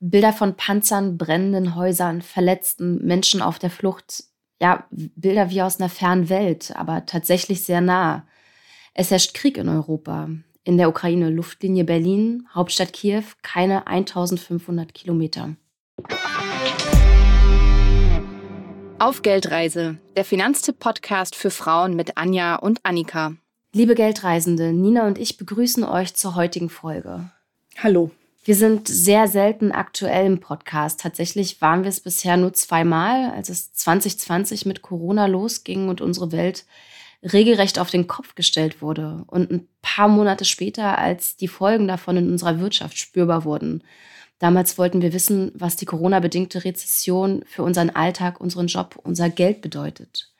Bilder von Panzern, brennenden Häusern, verletzten Menschen auf der Flucht. Ja, Bilder wie aus einer fernen Welt, aber tatsächlich sehr nah. Es herrscht Krieg in Europa. In der Ukraine, Luftlinie Berlin, Hauptstadt Kiew, keine 1500 Kilometer. Auf Geldreise, der Finanztipp-Podcast für Frauen mit Anja und Annika. Liebe Geldreisende, Nina und ich begrüßen euch zur heutigen Folge. Hallo. Wir sind sehr selten aktuell im Podcast. Tatsächlich waren wir es bisher nur zweimal, als es 2020 mit Corona losging und unsere Welt regelrecht auf den Kopf gestellt wurde. Und ein paar Monate später, als die Folgen davon in unserer Wirtschaft spürbar wurden. Damals wollten wir wissen, was die Corona-bedingte Rezession für unseren Alltag, unseren Job, unser Geld bedeutet.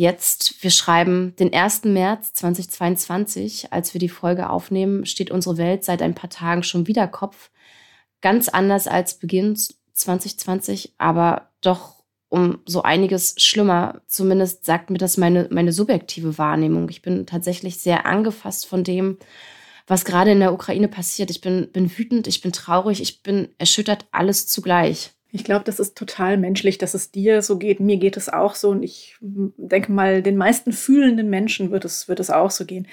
Jetzt, wir schreiben den 1. März 2022, als wir die Folge aufnehmen, steht unsere Welt seit ein paar Tagen schon wieder Kopf. Ganz anders als Beginn 2020, aber doch um so einiges schlimmer. Zumindest sagt mir das meine, meine subjektive Wahrnehmung. Ich bin tatsächlich sehr angefasst von dem, was gerade in der Ukraine passiert. Ich bin, bin wütend, ich bin traurig, ich bin erschüttert, alles zugleich. Ich glaube, das ist total menschlich, dass es dir so geht. Mir geht es auch so. Und ich denke mal, den meisten fühlenden Menschen wird es, wird es auch so gehen.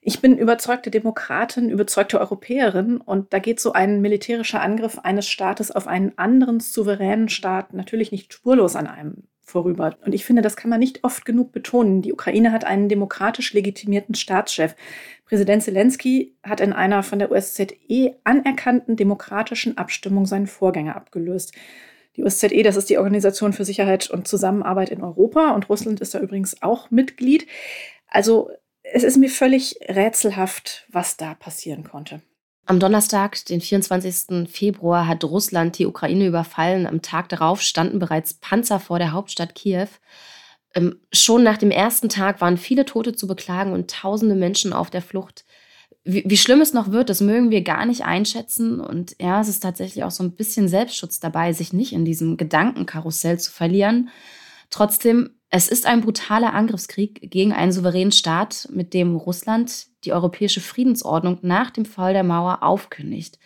Ich bin überzeugte Demokratin, überzeugte Europäerin und da geht so ein militärischer Angriff eines Staates auf einen anderen souveränen Staat natürlich nicht spurlos an einem vorüber. Und ich finde, das kann man nicht oft genug betonen. Die Ukraine hat einen demokratisch legitimierten Staatschef. Präsident Zelensky hat in einer von der OSZE anerkannten demokratischen Abstimmung seinen Vorgänger abgelöst. Die OSZE, das ist die Organisation für Sicherheit und Zusammenarbeit in Europa und Russland ist da übrigens auch Mitglied. Also es ist mir völlig rätselhaft, was da passieren konnte. Am Donnerstag, den 24. Februar, hat Russland die Ukraine überfallen. Am Tag darauf standen bereits Panzer vor der Hauptstadt Kiew. Ähm, schon nach dem ersten Tag waren viele Tote zu beklagen und tausende Menschen auf der Flucht. Wie, wie, schlimm es noch wird, das mögen wir gar nicht einschätzen. Und ja, es ist tatsächlich auch so ein bisschen Selbstschutz dabei, sich nicht in diesem Gedankenkarussell zu verlieren. Trotzdem, es ist ein brutaler Angriffskrieg gegen einen souveränen Staat, mit dem Russland die europäische Friedensordnung nach dem Fall der Mauer aufkündigt.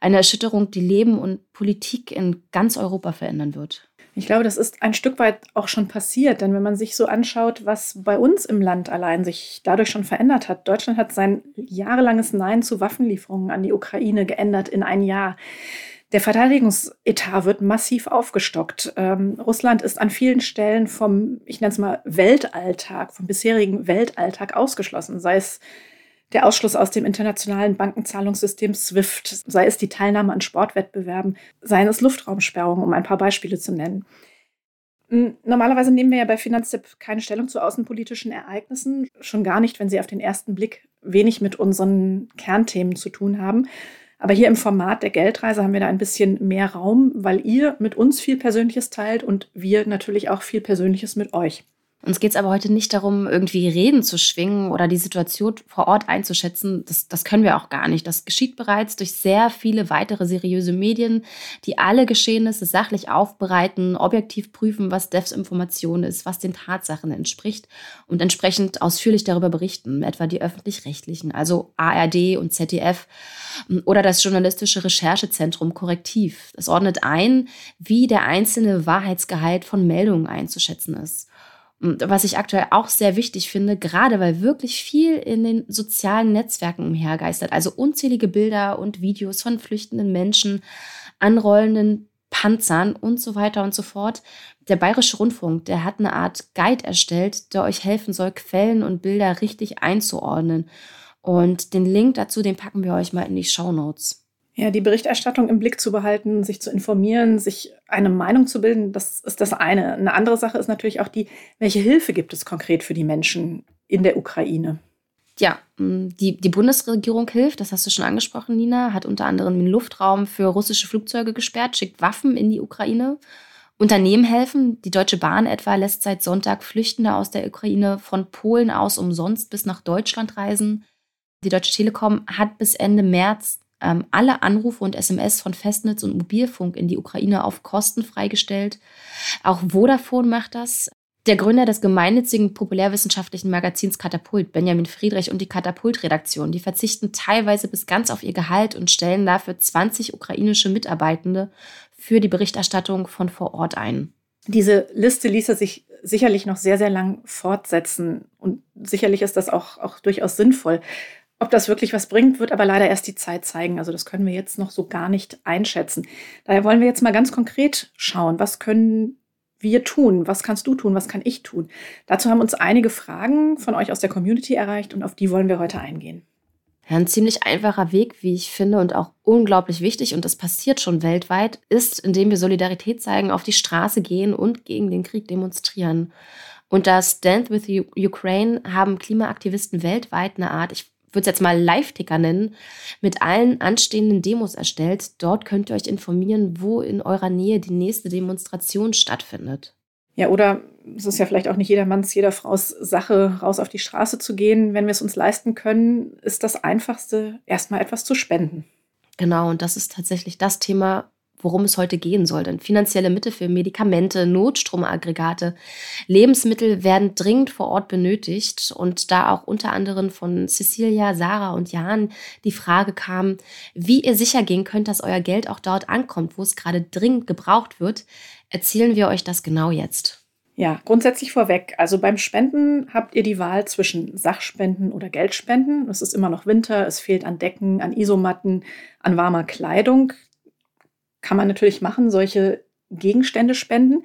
Eine Erschütterung, die Leben und Politik in ganz Europa verändern wird. Ich glaube, das ist ein Stück weit auch schon passiert, denn wenn man sich so anschaut, was bei uns im Land allein sich dadurch schon verändert hat. Deutschland hat sein jahrelanges Nein zu Waffenlieferungen an die Ukraine geändert in ein Jahr. Der Verteidigungsetat wird massiv aufgestockt. Ähm, Russland ist an vielen Stellen vom, ich nenne es mal, Weltalltag, vom bisherigen Weltalltag ausgeschlossen, sei es der Ausschluss aus dem internationalen Bankenzahlungssystem SWIFT, sei es die Teilnahme an Sportwettbewerben, seien es Luftraumsperrungen, um ein paar Beispiele zu nennen. Normalerweise nehmen wir ja bei Finanztipp keine Stellung zu außenpolitischen Ereignissen, schon gar nicht, wenn sie auf den ersten Blick wenig mit unseren Kernthemen zu tun haben. Aber hier im Format der Geldreise haben wir da ein bisschen mehr Raum, weil ihr mit uns viel Persönliches teilt und wir natürlich auch viel Persönliches mit euch. Uns geht es aber heute nicht darum, irgendwie Reden zu schwingen oder die Situation vor Ort einzuschätzen. Das, das können wir auch gar nicht. Das geschieht bereits durch sehr viele weitere seriöse Medien, die alle Geschehnisse sachlich aufbereiten, objektiv prüfen, was Devs Information ist, was den Tatsachen entspricht und entsprechend ausführlich darüber berichten, etwa die öffentlich-rechtlichen, also ARD und ZDF oder das journalistische Recherchezentrum Korrektiv. Das ordnet ein, wie der einzelne Wahrheitsgehalt von Meldungen einzuschätzen ist was ich aktuell auch sehr wichtig finde, gerade weil wirklich viel in den sozialen Netzwerken umhergeistert. Also unzählige Bilder und Videos von flüchtenden Menschen, anrollenden Panzern und so weiter und so fort. Der Bayerische Rundfunk, der hat eine Art Guide erstellt, der euch helfen soll, Quellen und Bilder richtig einzuordnen. Und den Link dazu, den packen wir euch mal in die Show Notes. Ja, die Berichterstattung im Blick zu behalten, sich zu informieren, sich eine Meinung zu bilden, das ist das eine. Eine andere Sache ist natürlich auch die, welche Hilfe gibt es konkret für die Menschen in der Ukraine? Ja, mm, die, die Bundesregierung hilft, das hast du schon angesprochen, Nina, hat unter anderem den Luftraum für russische Flugzeuge gesperrt, schickt Waffen in die Ukraine. Unternehmen helfen. Die Deutsche Bahn etwa lässt seit Sonntag Flüchtende aus der Ukraine von Polen aus umsonst bis nach Deutschland reisen. Die Deutsche Telekom hat bis Ende März ähm, alle Anrufe und SMS von Festnetz und Mobilfunk in die Ukraine auf Kosten freigestellt. Auch Vodafone macht das. Der Gründer des gemeinnützigen populärwissenschaftlichen Magazins Katapult, Benjamin Friedrich und die Katapult-Redaktion, die verzichten teilweise bis ganz auf ihr Gehalt und stellen dafür 20 ukrainische Mitarbeitende für die Berichterstattung von vor Ort ein. Diese Liste ließe sich sicherlich noch sehr, sehr lang fortsetzen. Und sicherlich ist das auch, auch durchaus sinnvoll. Ob das wirklich was bringt, wird aber leider erst die Zeit zeigen. Also das können wir jetzt noch so gar nicht einschätzen. Daher wollen wir jetzt mal ganz konkret schauen, was können wir tun? Was kannst du tun? Was kann ich tun? Dazu haben uns einige Fragen von euch aus der Community erreicht und auf die wollen wir heute eingehen. Ja, ein ziemlich einfacher Weg, wie ich finde, und auch unglaublich wichtig, und das passiert schon weltweit, ist, indem wir Solidarität zeigen, auf die Straße gehen und gegen den Krieg demonstrieren. Und das Stand with Ukraine haben Klimaaktivisten weltweit eine Art, ich würde es jetzt mal Live-Ticker nennen, mit allen anstehenden Demos erstellt. Dort könnt ihr euch informieren, wo in eurer Nähe die nächste Demonstration stattfindet. Ja, oder es ist ja vielleicht auch nicht jedermanns, jeder Frau's Sache, raus auf die Straße zu gehen. Wenn wir es uns leisten können, ist das Einfachste, erstmal etwas zu spenden. Genau, und das ist tatsächlich das Thema, worum es heute gehen soll. Denn finanzielle Mittel für Medikamente, Notstromaggregate, Lebensmittel werden dringend vor Ort benötigt. Und da auch unter anderem von Cecilia, Sarah und Jan die Frage kam, wie ihr sicher gehen könnt, dass euer Geld auch dort ankommt, wo es gerade dringend gebraucht wird, erzählen wir euch das genau jetzt. Ja, grundsätzlich vorweg. Also beim Spenden habt ihr die Wahl zwischen Sachspenden oder Geldspenden. Es ist immer noch Winter, es fehlt an Decken, an Isomatten, an warmer Kleidung. Kann man natürlich machen, solche Gegenstände spenden.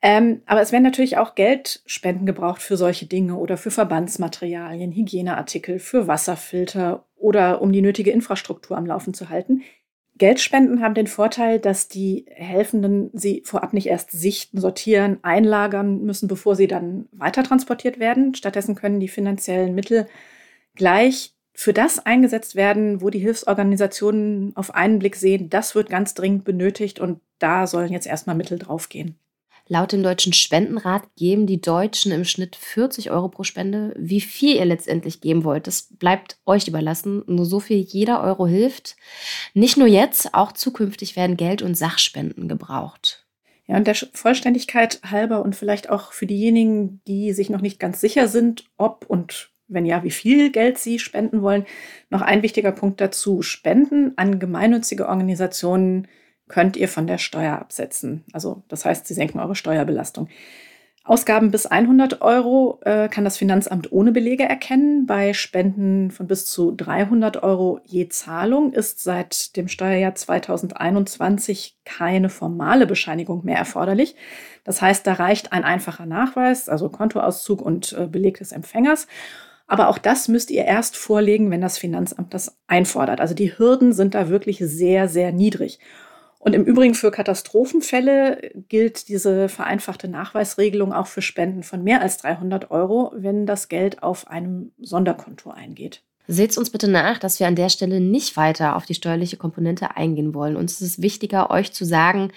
Ähm, aber es werden natürlich auch Geldspenden gebraucht für solche Dinge oder für Verbandsmaterialien, Hygieneartikel, für Wasserfilter oder um die nötige Infrastruktur am Laufen zu halten. Geldspenden haben den Vorteil, dass die Helfenden sie vorab nicht erst sichten, sortieren, einlagern müssen, bevor sie dann weitertransportiert werden. Stattdessen können die finanziellen Mittel gleich für das eingesetzt werden, wo die Hilfsorganisationen auf einen Blick sehen, das wird ganz dringend benötigt und da sollen jetzt erstmal Mittel draufgehen. Laut dem Deutschen Spendenrat geben die Deutschen im Schnitt 40 Euro pro Spende. Wie viel ihr letztendlich geben wollt, das bleibt euch überlassen. Nur so viel jeder Euro hilft. Nicht nur jetzt, auch zukünftig werden Geld- und Sachspenden gebraucht. Ja, und der Vollständigkeit halber und vielleicht auch für diejenigen, die sich noch nicht ganz sicher sind, ob und wenn ja, wie viel Geld sie spenden wollen, noch ein wichtiger Punkt dazu. Spenden an gemeinnützige Organisationen könnt ihr von der Steuer absetzen. Also das heißt, sie senken eure Steuerbelastung. Ausgaben bis 100 Euro äh, kann das Finanzamt ohne Belege erkennen. Bei Spenden von bis zu 300 Euro je Zahlung ist seit dem Steuerjahr 2021 keine formale Bescheinigung mehr erforderlich. Das heißt, da reicht ein einfacher Nachweis, also Kontoauszug und äh, Beleg des Empfängers. Aber auch das müsst ihr erst vorlegen, wenn das Finanzamt das einfordert. Also die Hürden sind da wirklich sehr, sehr niedrig. Und im Übrigen für Katastrophenfälle gilt diese vereinfachte Nachweisregelung auch für Spenden von mehr als 300 Euro, wenn das Geld auf einem Sonderkonto eingeht. Seht uns bitte nach, dass wir an der Stelle nicht weiter auf die steuerliche Komponente eingehen wollen. Uns ist es wichtiger, euch zu sagen,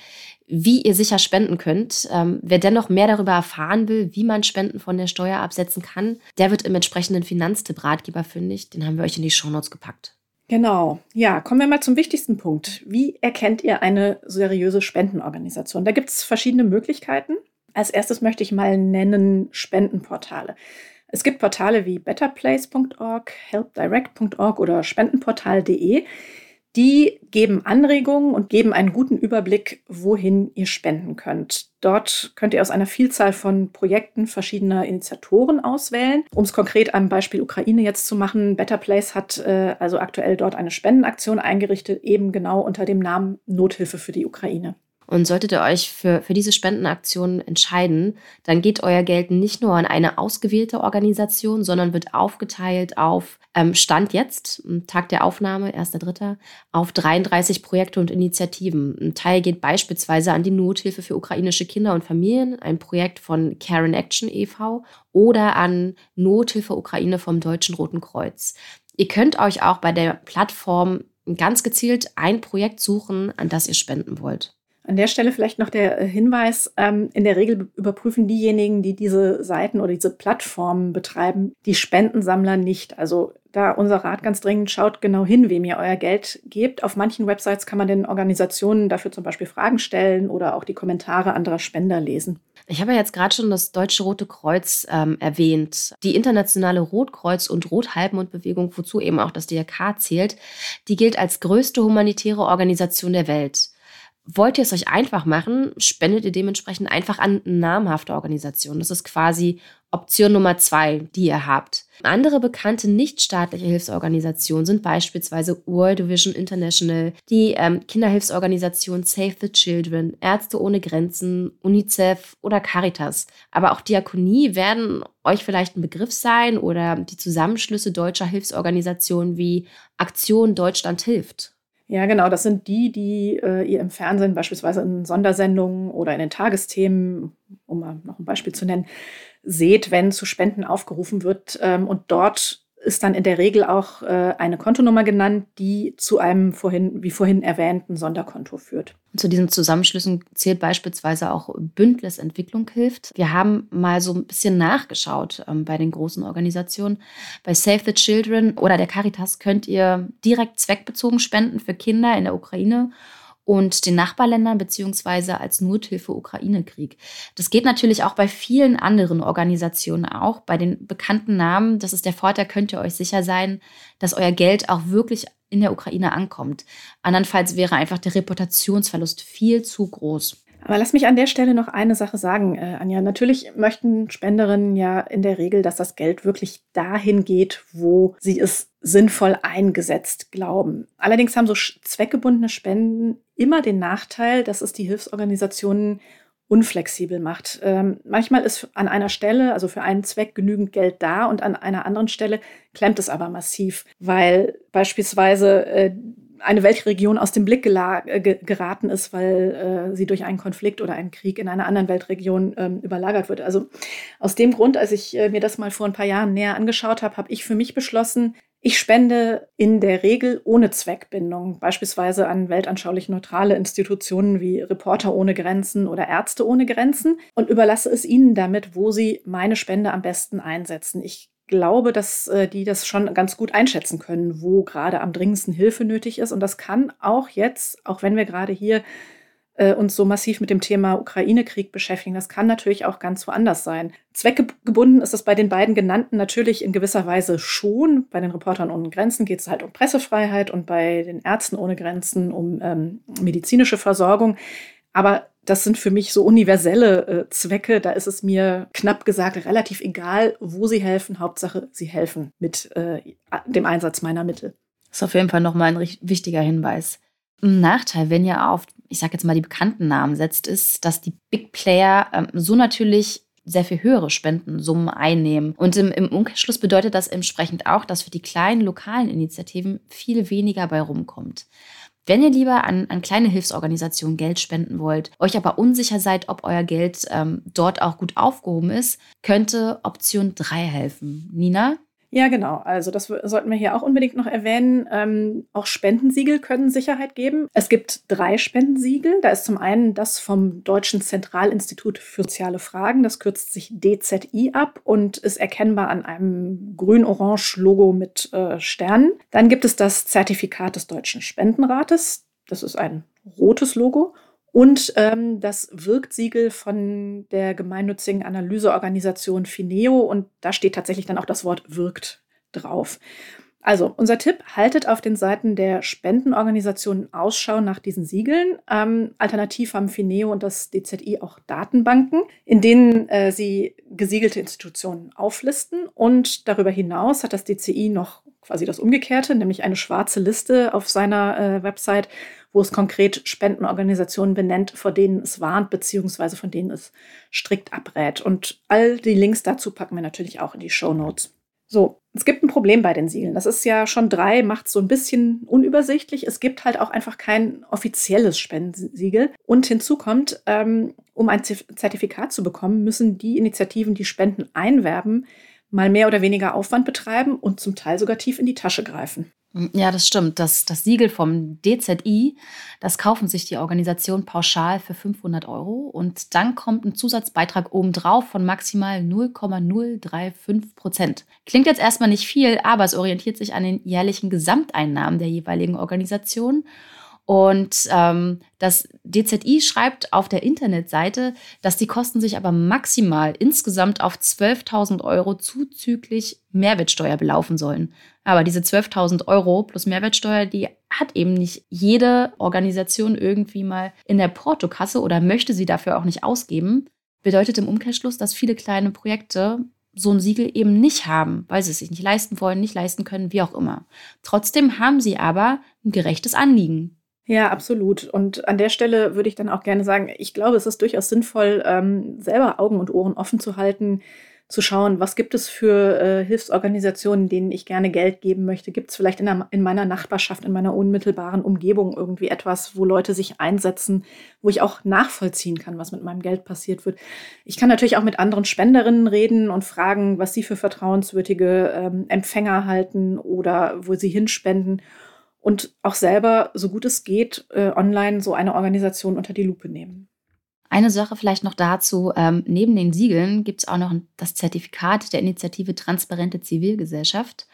wie ihr sicher spenden könnt. Ähm, wer dennoch mehr darüber erfahren will, wie man Spenden von der Steuer absetzen kann, der wird im entsprechenden Finanztipp-Ratgeber fündig. Den haben wir euch in die Shownotes gepackt. Genau. Ja, kommen wir mal zum wichtigsten Punkt. Wie erkennt ihr eine seriöse Spendenorganisation? Da gibt es verschiedene Möglichkeiten. Als erstes möchte ich mal nennen Spendenportale. Es gibt Portale wie betterplace.org, helpdirect.org oder spendenportal.de, die geben Anregungen und geben einen guten Überblick, wohin ihr spenden könnt. Dort könnt ihr aus einer Vielzahl von Projekten verschiedener Initiatoren auswählen. Um es konkret am Beispiel Ukraine jetzt zu machen, Better Place hat äh, also aktuell dort eine Spendenaktion eingerichtet, eben genau unter dem Namen Nothilfe für die Ukraine. Und solltet ihr euch für, für diese Spendenaktion entscheiden, dann geht euer Geld nicht nur an eine ausgewählte Organisation, sondern wird aufgeteilt auf ähm, Stand jetzt, Tag der Aufnahme, 1.3., auf 33 Projekte und Initiativen. Ein Teil geht beispielsweise an die Nothilfe für ukrainische Kinder und Familien, ein Projekt von Karen Action e.V. oder an Nothilfe Ukraine vom Deutschen Roten Kreuz. Ihr könnt euch auch bei der Plattform ganz gezielt ein Projekt suchen, an das ihr spenden wollt. An der Stelle vielleicht noch der äh, Hinweis, ähm, in der Regel überprüfen diejenigen, die diese Seiten oder diese Plattformen betreiben, die Spendensammler nicht. Also da unser Rat ganz dringend, schaut genau hin, wem ihr euer Geld gebt. Auf manchen Websites kann man den Organisationen dafür zum Beispiel Fragen stellen oder auch die Kommentare anderer Spender lesen. Ich habe ja jetzt gerade schon das Deutsche Rote Kreuz ähm, erwähnt. Die internationale Rotkreuz- und Rothalbmondbewegung, wozu eben auch das DRK zählt, die gilt als größte humanitäre Organisation der Welt. Wollt ihr es euch einfach machen, spendet ihr dementsprechend einfach an namhafte Organisationen. Das ist quasi Option Nummer zwei, die ihr habt. Andere bekannte nichtstaatliche Hilfsorganisationen sind beispielsweise World Vision International, die ähm, Kinderhilfsorganisation Save the Children, Ärzte ohne Grenzen, UNICEF oder Caritas. Aber auch Diakonie werden euch vielleicht ein Begriff sein oder die Zusammenschlüsse deutscher Hilfsorganisationen wie Aktion Deutschland hilft. Ja, genau. Das sind die, die äh, ihr im Fernsehen beispielsweise in Sondersendungen oder in den Tagesthemen, um mal noch ein Beispiel zu nennen, seht, wenn zu Spenden aufgerufen wird. Ähm, und dort ist dann in der Regel auch äh, eine Kontonummer genannt, die zu einem vorhin, wie vorhin erwähnten Sonderkonto führt. Zu diesen Zusammenschlüssen zählt beispielsweise auch Bündnis Entwicklung hilft. Wir haben mal so ein bisschen nachgeschaut ähm, bei den großen Organisationen. Bei Save the Children oder der Caritas könnt ihr direkt zweckbezogen spenden für Kinder in der Ukraine und den Nachbarländern beziehungsweise als Nothilfe Ukraine-Krieg. Das geht natürlich auch bei vielen anderen Organisationen auch. Bei den bekannten Namen, das ist der Vorteil, könnt ihr euch sicher sein, dass euer Geld auch wirklich in der Ukraine ankommt. Andernfalls wäre einfach der Reputationsverlust viel zu groß. Aber lass mich an der Stelle noch eine Sache sagen, äh, Anja. Natürlich möchten Spenderinnen ja in der Regel, dass das Geld wirklich dahin geht, wo sie es sinnvoll eingesetzt glauben. Allerdings haben so zweckgebundene Spenden immer den Nachteil, dass es die Hilfsorganisationen unflexibel macht. Ähm, manchmal ist an einer Stelle, also für einen Zweck, genügend Geld da und an einer anderen Stelle klemmt es aber massiv, weil beispielsweise äh, eine Weltregion aus dem Blick äh, geraten ist, weil äh, sie durch einen Konflikt oder einen Krieg in einer anderen Weltregion ähm, überlagert wird. Also aus dem Grund, als ich äh, mir das mal vor ein paar Jahren näher angeschaut habe, habe ich für mich beschlossen, ich spende in der Regel ohne Zweckbindung, beispielsweise an weltanschaulich neutrale Institutionen wie Reporter ohne Grenzen oder Ärzte ohne Grenzen und überlasse es ihnen damit, wo sie meine Spende am besten einsetzen. Ich glaube, dass äh, die das schon ganz gut einschätzen können, wo gerade am dringendsten Hilfe nötig ist. Und das kann auch jetzt, auch wenn wir gerade hier äh, uns so massiv mit dem Thema Ukraine-Krieg beschäftigen, das kann natürlich auch ganz woanders sein. Zweckgebunden ist das bei den beiden genannten natürlich in gewisser Weise schon. Bei den Reportern ohne Grenzen geht es halt um Pressefreiheit und bei den Ärzten ohne Grenzen um ähm, medizinische Versorgung. Aber das sind für mich so universelle äh, Zwecke. Da ist es mir knapp gesagt relativ egal, wo sie helfen. Hauptsache, sie helfen mit äh, dem Einsatz meiner Mittel. Das ist auf jeden Fall nochmal ein wichtiger Hinweis. Ein Nachteil, wenn ihr auf, ich sage jetzt mal, die bekannten Namen setzt, ist, dass die Big Player ähm, so natürlich sehr viel höhere Spendensummen einnehmen. Und im, im Umkehrschluss bedeutet das entsprechend auch, dass für die kleinen lokalen Initiativen viel weniger bei rumkommt. Wenn ihr lieber an, an kleine Hilfsorganisationen Geld spenden wollt, euch aber unsicher seid, ob euer Geld ähm, dort auch gut aufgehoben ist, könnte Option 3 helfen. Nina? Ja, genau. Also das sollten wir hier auch unbedingt noch erwähnen. Ähm, auch Spendensiegel können Sicherheit geben. Es gibt drei Spendensiegel. Da ist zum einen das vom Deutschen Zentralinstitut für soziale Fragen. Das kürzt sich DZI ab und ist erkennbar an einem grün-orange-Logo mit äh, Sternen. Dann gibt es das Zertifikat des Deutschen Spendenrates. Das ist ein rotes Logo und ähm, das Wirksiegel von der gemeinnützigen Analyseorganisation Fineo und da steht tatsächlich dann auch das Wort wirkt drauf. Also unser Tipp, haltet auf den Seiten der Spendenorganisationen Ausschau nach diesen Siegeln. Ähm, alternativ haben Fineo und das DZI auch Datenbanken, in denen äh, sie gesiegelte Institutionen auflisten. Und darüber hinaus hat das DZI noch quasi das Umgekehrte, nämlich eine schwarze Liste auf seiner äh, Website, wo es konkret Spendenorganisationen benennt, vor denen es warnt, beziehungsweise von denen es strikt abrät. Und all die Links dazu packen wir natürlich auch in die Show Notes. So, es gibt ein Problem bei den Siegeln. Das ist ja schon drei, macht so ein bisschen unübersichtlich. Es gibt halt auch einfach kein offizielles Spendensiegel. Und hinzu kommt, ähm, um ein Zertifikat zu bekommen, müssen die Initiativen, die Spenden einwerben, mal mehr oder weniger Aufwand betreiben und zum Teil sogar tief in die Tasche greifen. Ja, das stimmt. Das, das Siegel vom DZI, das kaufen sich die Organisation pauschal für 500 Euro und dann kommt ein Zusatzbeitrag obendrauf von maximal 0,035 Prozent. Klingt jetzt erstmal nicht viel, aber es orientiert sich an den jährlichen Gesamteinnahmen der jeweiligen Organisation und ähm, das DZI schreibt auf der Internetseite, dass die Kosten sich aber maximal insgesamt auf 12.000 Euro zuzüglich Mehrwertsteuer belaufen sollen. Aber diese 12.000 Euro plus Mehrwertsteuer, die hat eben nicht jede Organisation irgendwie mal in der Portokasse oder möchte sie dafür auch nicht ausgeben. Bedeutet im Umkehrschluss, dass viele kleine Projekte so ein Siegel eben nicht haben, weil sie es sich nicht leisten wollen, nicht leisten können, wie auch immer. Trotzdem haben sie aber ein gerechtes Anliegen. Ja, absolut. Und an der Stelle würde ich dann auch gerne sagen, ich glaube, es ist durchaus sinnvoll, ähm, selber Augen und Ohren offen zu halten, zu schauen, was gibt es für äh, Hilfsorganisationen, denen ich gerne Geld geben möchte. Gibt es vielleicht in, der, in meiner Nachbarschaft, in meiner unmittelbaren Umgebung irgendwie etwas, wo Leute sich einsetzen, wo ich auch nachvollziehen kann, was mit meinem Geld passiert wird. Ich kann natürlich auch mit anderen Spenderinnen reden und fragen, was sie für vertrauenswürdige ähm, Empfänger halten oder wo sie hinspenden und auch selber, so gut es geht, äh, online so eine Organisation unter die Lupe nehmen. Eine Sache vielleicht noch dazu, ähm, neben den Siegeln gibt es auch noch das Zertifikat der Initiative Transparente Zivilgesellschaft.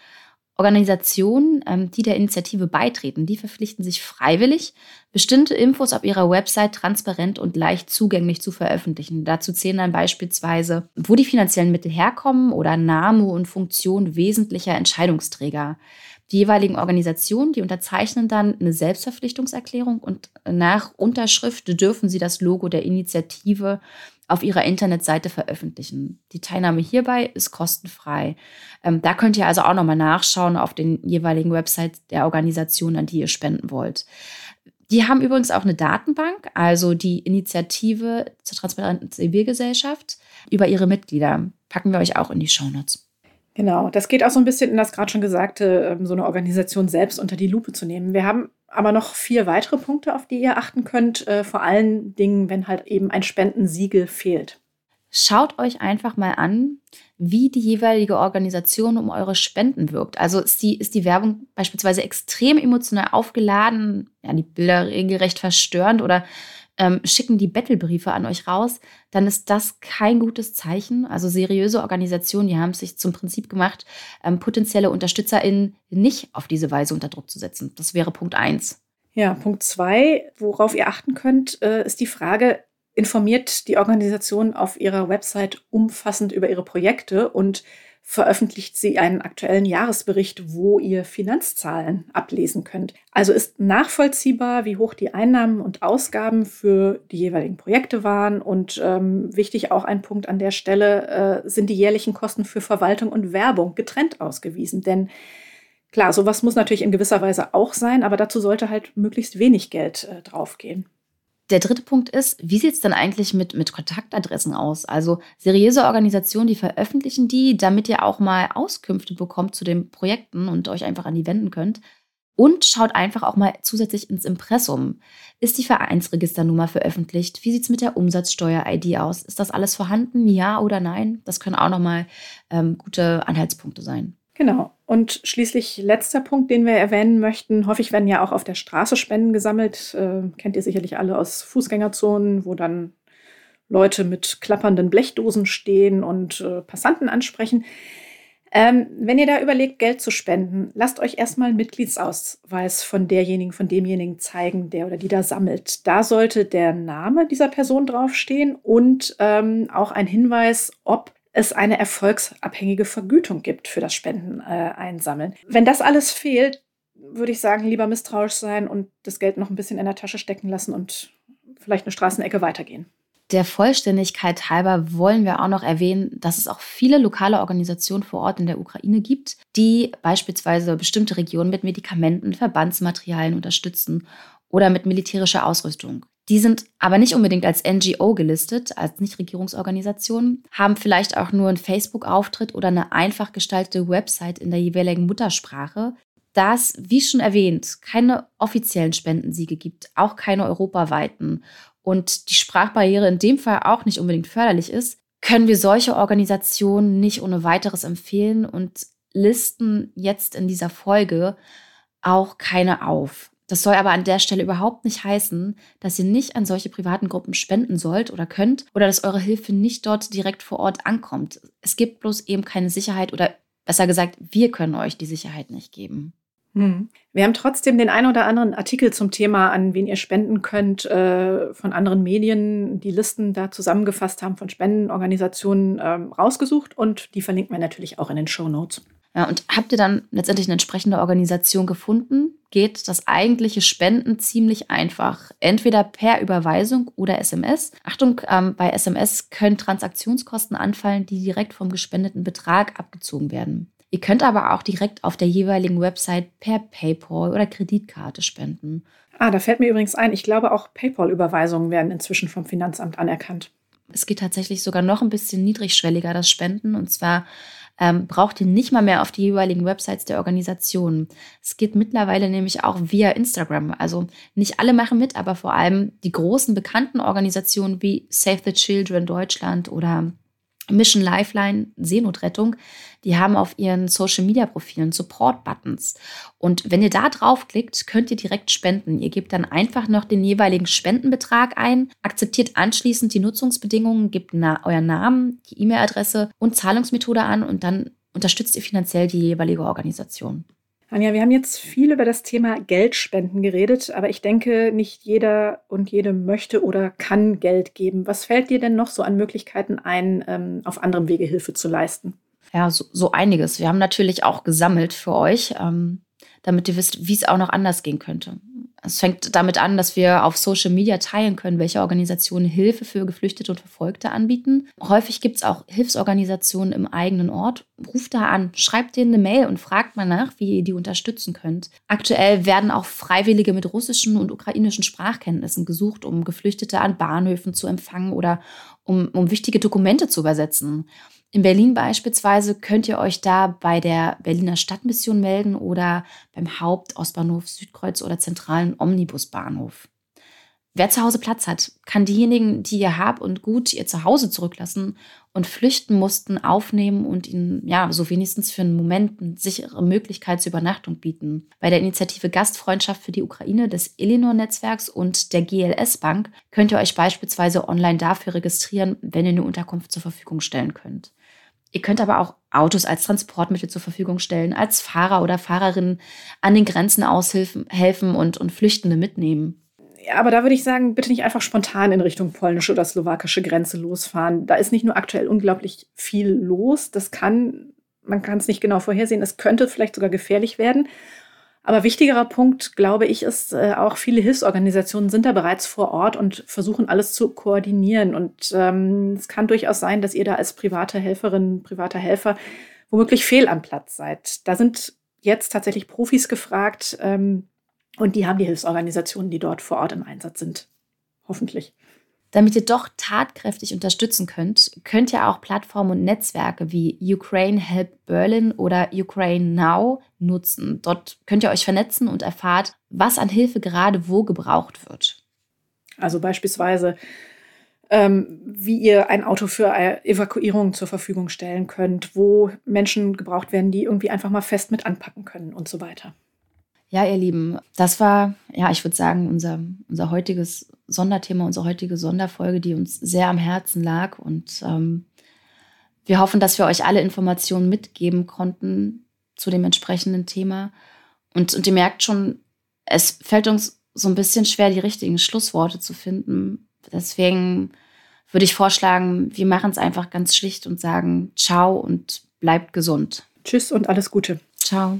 Organisationen, ähm, die der Initiative beitreten, die verpflichten sich freiwillig, bestimmte Infos auf ihrer Website transparent und leicht zugänglich zu veröffentlichen. Dazu zählen dann beispielsweise, wo die finanziellen Mittel herkommen oder Name und Funktion wesentlicher Entscheidungsträger. Die jeweiligen Organisationen, die unterzeichnen dann eine Selbstverpflichtungserklärung und nach Unterschrift dürfen sie das Logo der Initiative auf ihrer Internetseite veröffentlichen. Die Teilnahme hierbei ist kostenfrei. Ähm, da könnt ihr also auch nochmal nachschauen auf den jeweiligen Websites der Organisation, an die ihr spenden wollt. Die haben übrigens auch eine Datenbank, also die Initiative zur transparenten Zivilgesellschaft, über ihre Mitglieder. Packen wir euch auch in die Shownotes. Genau, das geht auch so ein bisschen in das gerade schon gesagte, ähm, so eine Organisation selbst unter die Lupe zu nehmen. Wir haben aber noch vier weitere Punkte, auf die ihr achten könnt, äh, vor allen Dingen, wenn halt eben ein Spendensiegel fehlt. Schaut euch einfach mal an, wie die jeweilige Organisation um eure Spenden wirkt. Also ist die, ist die Werbung beispielsweise extrem emotional aufgeladen, ja, die Bilder regelrecht verstörend oder ähm, schicken die Bettelbriefe an euch raus, dann ist das kein gutes Zeichen. Also seriöse Organisationen, die haben es sich zum Prinzip gemacht, ähm, potenzielle UnterstützerInnen nicht auf diese Weise unter Druck zu setzen. Das wäre Punkt eins. Ja, Punkt zwei, worauf ihr achten könnt, äh, ist die Frage, informiert die Organisation auf ihrer Website umfassend über ihre Projekte und veröffentlicht sie einen aktuellen Jahresbericht, wo ihr Finanzzahlen ablesen könnt. Also ist nachvollziehbar, wie hoch die Einnahmen und Ausgaben für die jeweiligen Projekte waren. Und ähm, wichtig auch ein Punkt an der Stelle, äh, sind die jährlichen Kosten für Verwaltung und Werbung getrennt ausgewiesen. Denn klar, sowas muss natürlich in gewisser Weise auch sein, aber dazu sollte halt möglichst wenig Geld äh, draufgehen. Der dritte Punkt ist, wie sieht es denn eigentlich mit, mit Kontaktadressen aus? Also seriöse Organisationen, die veröffentlichen die, damit ihr auch mal Auskünfte bekommt zu den Projekten und euch einfach an die wenden könnt. Und schaut einfach auch mal zusätzlich ins Impressum. Ist die Vereinsregisternummer veröffentlicht? Wie sieht es mit der Umsatzsteuer-ID aus? Ist das alles vorhanden? Ja oder nein? Das können auch nochmal ähm, gute Anhaltspunkte sein. Genau. Und schließlich letzter Punkt, den wir erwähnen möchten. Häufig werden ja auch auf der Straße Spenden gesammelt. Äh, kennt ihr sicherlich alle aus Fußgängerzonen, wo dann Leute mit klappernden Blechdosen stehen und äh, Passanten ansprechen. Ähm, wenn ihr da überlegt, Geld zu spenden, lasst euch erstmal einen Mitgliedsausweis von derjenigen, von demjenigen zeigen, der oder die da sammelt. Da sollte der Name dieser Person draufstehen und ähm, auch ein Hinweis, ob es eine erfolgsabhängige Vergütung gibt für das Spendeneinsammeln. Äh, Wenn das alles fehlt, würde ich sagen, lieber misstrauisch sein und das Geld noch ein bisschen in der Tasche stecken lassen und vielleicht eine Straßenecke weitergehen. Der Vollständigkeit halber wollen wir auch noch erwähnen, dass es auch viele lokale Organisationen vor Ort in der Ukraine gibt, die beispielsweise bestimmte Regionen mit Medikamenten, Verbandsmaterialien unterstützen oder mit militärischer Ausrüstung. Die sind aber nicht unbedingt als NGO gelistet, als Nichtregierungsorganisation, haben vielleicht auch nur einen Facebook-Auftritt oder eine einfach gestaltete Website in der jeweiligen Muttersprache. Da es, wie schon erwähnt, keine offiziellen Spendensiege gibt, auch keine europaweiten und die Sprachbarriere in dem Fall auch nicht unbedingt förderlich ist, können wir solche Organisationen nicht ohne weiteres empfehlen und listen jetzt in dieser Folge auch keine auf. Das soll aber an der Stelle überhaupt nicht heißen, dass ihr nicht an solche privaten Gruppen spenden sollt oder könnt oder dass eure Hilfe nicht dort direkt vor Ort ankommt. Es gibt bloß eben keine Sicherheit oder besser gesagt, wir können euch die Sicherheit nicht geben. Hm. Wir haben trotzdem den einen oder anderen Artikel zum Thema, an wen ihr spenden könnt, äh, von anderen Medien, die Listen da zusammengefasst haben von Spendenorganisationen ähm, rausgesucht und die verlinken wir natürlich auch in den Show Notes. Ja, und habt ihr dann letztendlich eine entsprechende Organisation gefunden, geht das eigentliche Spenden ziemlich einfach. Entweder per Überweisung oder SMS. Achtung, ähm, bei SMS können Transaktionskosten anfallen, die direkt vom gespendeten Betrag abgezogen werden. Ihr könnt aber auch direkt auf der jeweiligen Website per PayPal oder Kreditkarte spenden. Ah, da fällt mir übrigens ein, ich glaube auch PayPal-Überweisungen werden inzwischen vom Finanzamt anerkannt. Es geht tatsächlich sogar noch ein bisschen niedrigschwelliger, das Spenden. Und zwar ähm, braucht ihr nicht mal mehr auf die jeweiligen Websites der Organisationen. Es geht mittlerweile nämlich auch via Instagram. Also nicht alle machen mit, aber vor allem die großen bekannten Organisationen wie Save the Children Deutschland oder Mission Lifeline, Seenotrettung, die haben auf ihren Social Media Profilen Support Buttons. Und wenn ihr da draufklickt, könnt ihr direkt spenden. Ihr gebt dann einfach noch den jeweiligen Spendenbetrag ein, akzeptiert anschließend die Nutzungsbedingungen, gebt na euren Namen, die E-Mail-Adresse und Zahlungsmethode an und dann unterstützt ihr finanziell die jeweilige Organisation. Anja, wir haben jetzt viel über das Thema Geldspenden geredet, aber ich denke, nicht jeder und jede möchte oder kann Geld geben. Was fällt dir denn noch so an Möglichkeiten ein, ähm, auf anderem Wege Hilfe zu leisten? Ja, so, so einiges. Wir haben natürlich auch gesammelt für euch, ähm, damit ihr wisst, wie es auch noch anders gehen könnte. Es fängt damit an, dass wir auf Social Media teilen können, welche Organisationen Hilfe für Geflüchtete und Verfolgte anbieten. Häufig gibt es auch Hilfsorganisationen im eigenen Ort. Ruft da an, schreibt denen eine Mail und fragt mal nach, wie ihr die unterstützen könnt. Aktuell werden auch Freiwillige mit russischen und ukrainischen Sprachkenntnissen gesucht, um Geflüchtete an Bahnhöfen zu empfangen oder um, um wichtige Dokumente zu übersetzen. In Berlin beispielsweise könnt ihr euch da bei der Berliner Stadtmission melden oder beim Hauptostbahnhof Südkreuz oder zentralen Omnibusbahnhof. Wer zu Hause Platz hat, kann diejenigen, die ihr Hab und Gut ihr zu Hause zurücklassen und flüchten mussten, aufnehmen und ihnen, ja, so wenigstens für einen Moment eine sichere Möglichkeit zur Übernachtung bieten. Bei der Initiative Gastfreundschaft für die Ukraine des Elinor-Netzwerks und der GLS Bank könnt ihr euch beispielsweise online dafür registrieren, wenn ihr eine Unterkunft zur Verfügung stellen könnt. Ihr könnt aber auch Autos als Transportmittel zur Verfügung stellen, als Fahrer oder Fahrerin an den Grenzen aushelfen und, und Flüchtende mitnehmen. Ja, aber da würde ich sagen, bitte nicht einfach spontan in Richtung polnische oder slowakische Grenze losfahren. Da ist nicht nur aktuell unglaublich viel los. Das kann, man kann es nicht genau vorhersehen, es könnte vielleicht sogar gefährlich werden. Aber wichtigerer Punkt, glaube ich, ist äh, auch, viele Hilfsorganisationen sind da bereits vor Ort und versuchen alles zu koordinieren. Und ähm, es kann durchaus sein, dass ihr da als private Helferin, privater Helfer womöglich fehl am Platz seid. Da sind jetzt tatsächlich Profis gefragt ähm, und die haben die Hilfsorganisationen, die dort vor Ort im Einsatz sind. Hoffentlich. Damit ihr doch tatkräftig unterstützen könnt, könnt ihr auch Plattformen und Netzwerke wie Ukraine Help Berlin oder Ukraine Now nutzen. Dort könnt ihr euch vernetzen und erfahrt, was an Hilfe gerade wo gebraucht wird. Also beispielsweise, ähm, wie ihr ein Auto für Evakuierung zur Verfügung stellen könnt, wo Menschen gebraucht werden, die irgendwie einfach mal fest mit anpacken können und so weiter. Ja, ihr Lieben, das war, ja, ich würde sagen, unser, unser heutiges Sonderthema, unsere heutige Sonderfolge, die uns sehr am Herzen lag. Und ähm, wir hoffen, dass wir euch alle Informationen mitgeben konnten zu dem entsprechenden Thema. Und, und ihr merkt schon, es fällt uns so ein bisschen schwer, die richtigen Schlussworte zu finden. Deswegen würde ich vorschlagen, wir machen es einfach ganz schlicht und sagen Ciao und bleibt gesund. Tschüss und alles Gute. Ciao.